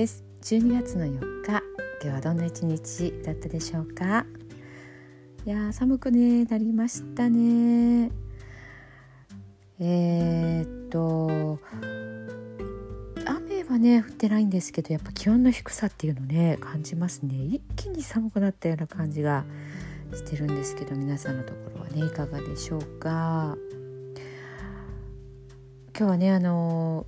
です。12月の4日今日はどんな一日だったでしょうか？いや寒くねなりましたね。えー、っと雨はね降ってないんですけどやっぱ気温の低さっていうのね感じますね。一気に寒くなったような感じがしてるんですけど皆さんのところはねいかがでしょうか？今日はねあの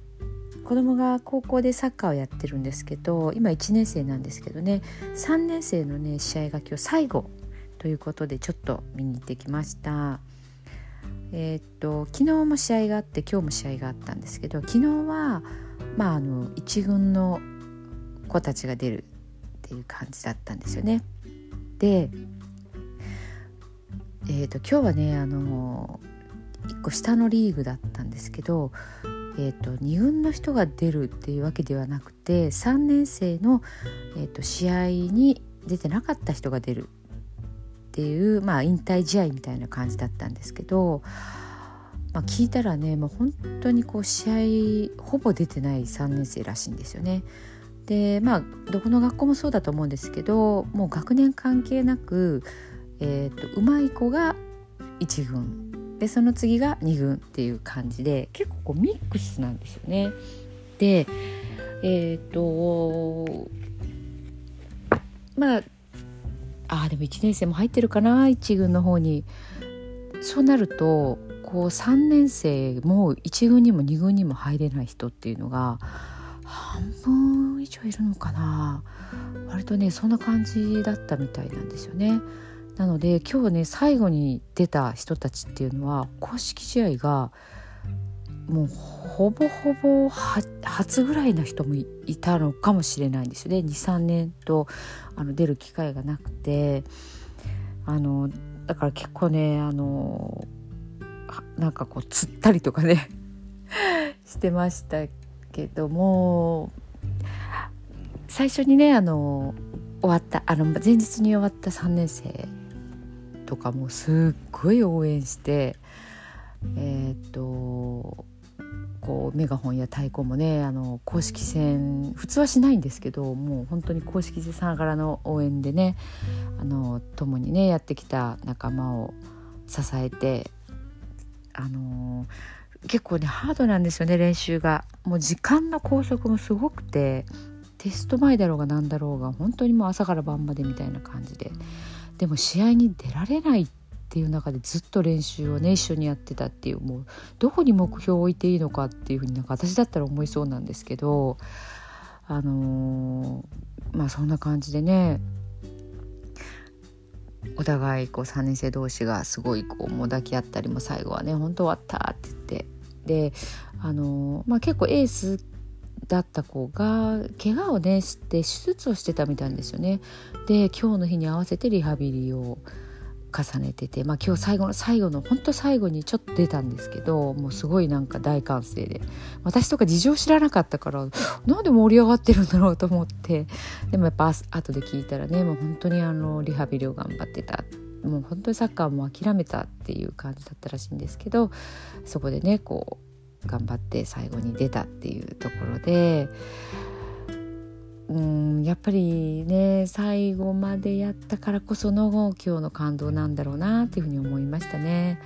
子供が高校でサッカーをやってるんですけど今1年生なんですけどね3年生のね試合が今日最後ということでちょっと見に行ってきました。えー、っと昨日も試合があって今日も試合があったんですけど昨日はまああの1軍の子たちが出るっていう感じだったんですよね。で、えー、と今日はねあの1個下のリーグだったんですけどえーと、2軍の人が出るっていうわけではなくて3年生の、えーと、試合に出てなかった人が出るっていう、まあ、引退試合みたいな感じだったんですけど、まあ、聞いたらねもう本当にこう試合ほぼ出てない3年生らしいんですよね。でまあどこの学校もそうだと思うんですけどもう学年関係なく、えーと、と上手い子が1軍でその次が2軍っていう感じで結構こうミックスなんですよね。でえっ、とまああでも1年生も入ってるかな1軍の方に。そうなるとこう3年生も1軍にも2軍にも入れない人っていうのが半分以上いるのかな割とねそんな感じだったみたいなんですよね。なので今日ね最後に出た人たちっていうのは公式試合がもうほぼほぼ初ぐらいの人もいたのかもしれないんですよね。23年とあの出る機会がなくて。あのだから結構ねあのなんかこうつったりとかね してましたけども最初にねあの終わったあの前日に終わった3年生とかもすっごい応援してえっ、とこうメガホンや太鼓もねあの公式戦普通はしないんですけどもう本当に公式戦さながらの応援でねあの共にねやってきた仲間を支えてあの結構ねハードなんですよね練習が。もう時間の拘束もすごくてテスト前だろうが何だろうが本当にもう朝から晩までみたいな感じで。でも試合に出られないっていう中でずっと練習をね一緒にやってたっていうもうどこに目標を置いていいのかっていうふうになんか私だったら思いそうなんですけどあのー、まあそんな感じでねお互いこう3年生同士がすごいこうもう抱き合ったりも最後はね「本当終わった」って言ってであのー、まあ、結構エースだった子が怪我をねして手術をしてたみたいんですよね。で今日の日に合わせてリハビリを重ねてて、まあ、今日最後の最後の本当最後にちょっと出たんですけどもうすごいなんか大歓声で。私とか事情知らなかったからなんで盛り上がってるんだろうと思って。でもやっぱ後で聞いたらねもう本当にあのリハビリを頑張ってた。もう本当にサッカーも諦めたっていう感じだったらしいんですけどそこでねこう頑張って最後に出たっていうところでうんやっぱりね最後までやったからこその今日の感動なんだろうなっていうふうに思いましたね。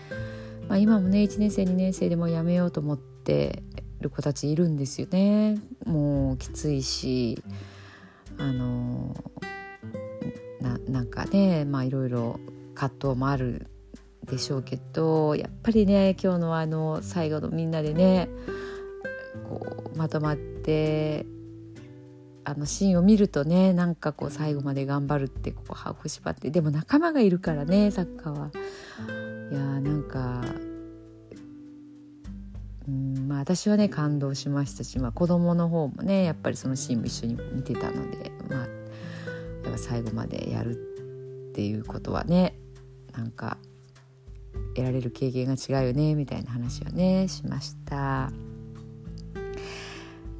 まあ、今もね1年生2年生でもやめようと思ってる子たちいるんですよね。もうきついしあのななんかねまあいろいろ葛藤もあるでしょうけどやっぱりね今日のあの最後のみんなでねこうまとまってあのシーンを見るとねなんかこう最後まで頑張るってこう歯を縛ってでも仲間がいるからねサッカーは。いやーなんかうんまあ私はね感動しましたし、まあ、子供の方もねやっぱりそのシーンも一緒に見てたのでまあやっぱ最後までやるっていうことはねなんか得られる経験が違うよねみたいな話をねしました。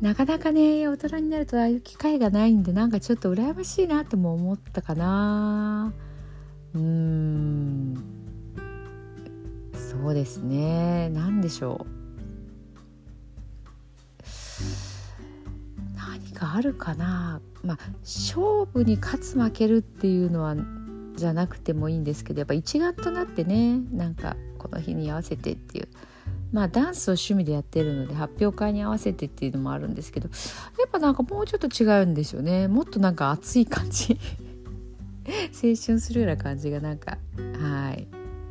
なかなかね大人になるとああいう機会がないんでなんかちょっと羨ましいなとも思ったかな。うん。そうですね。何でしょう。何かあるかな。まあ勝負に勝つ負けるっていうのはじゃなくてもいいんですけどやっぱ一丸となってねなんかこの日に合わせてっていう。まあダンスを趣味でやってるので発表会に合わせてっていうのもあるんですけどやっぱなんかもうちょっと違うんですよね。もっとなんか熱い感じ。青春するような感じがなんかはい。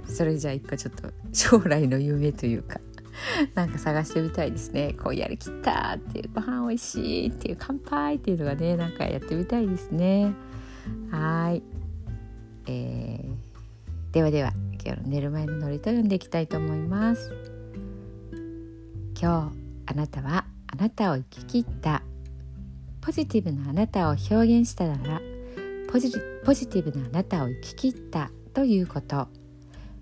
それじゃあ一個ちょっと将来の夢というかなんか探してみたいですね。こうやりきったっていう。ご飯おいしいっていう。乾杯っていうのがねなんかやってみたいですね。はい。えー、ではでは今日の寝る前のノリと読んでいきたいと思います。今日あなたはあなたを生き切った。ポジティブなあなたを表現したならポジポジティブなあなたを生き切ったということ。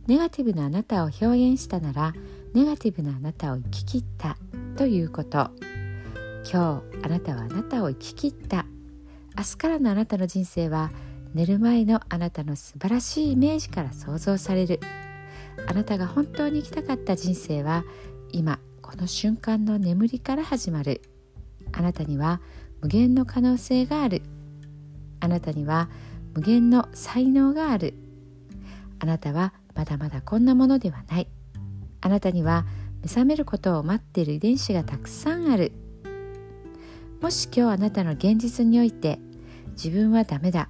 ネガティブなあなたを表現したならネガティブなあなたを生き切ったということ。今日あなたはあなたを生き切った。明日からのあなたの人生は寝る前のあなたの素晴らしいイメージから想像される。あなたが本当に生きたかった人生は今この瞬間の眠りから始まる。あなたには無限の可能性がある。あなたには無限の才能がある。あなたはまだまだこんなものではない。あなたには目覚めることを待っている遺伝子がたくさんある。もし今日あなたの現実において自分はダメだ。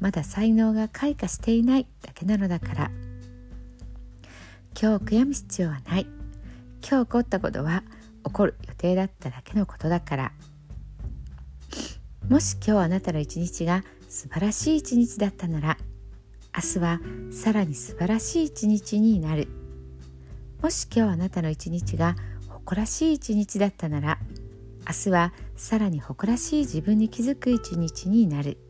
まだ才能が開花していないだけなのだから。今日悔やむ必要はない。今日起こったことは起こる予定だっただけのことだから。もし今日あなたの一日が素晴らしい一日だったなら明日はさらに素晴らしい一日になる。もし今日あなたの一日が誇らしい一日だったなら明日はさらに誇らしい自分に気づく一日になる。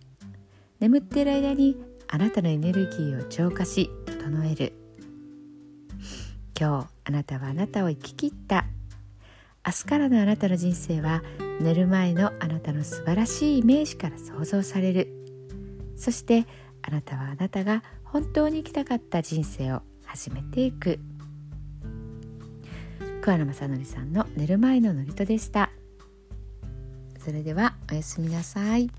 眠っている間にあなたのエネルギーを浄化し整える。今日あなたはあなたを生き切った。明日からのあなたの人生は寝る前のあなたの素晴らしいイメージから想像される。そしてあなたはあなたが本当に生きたかった人生を始めていく。桑名正則さんの寝る前の祝詞でした。それではおやすみなさい。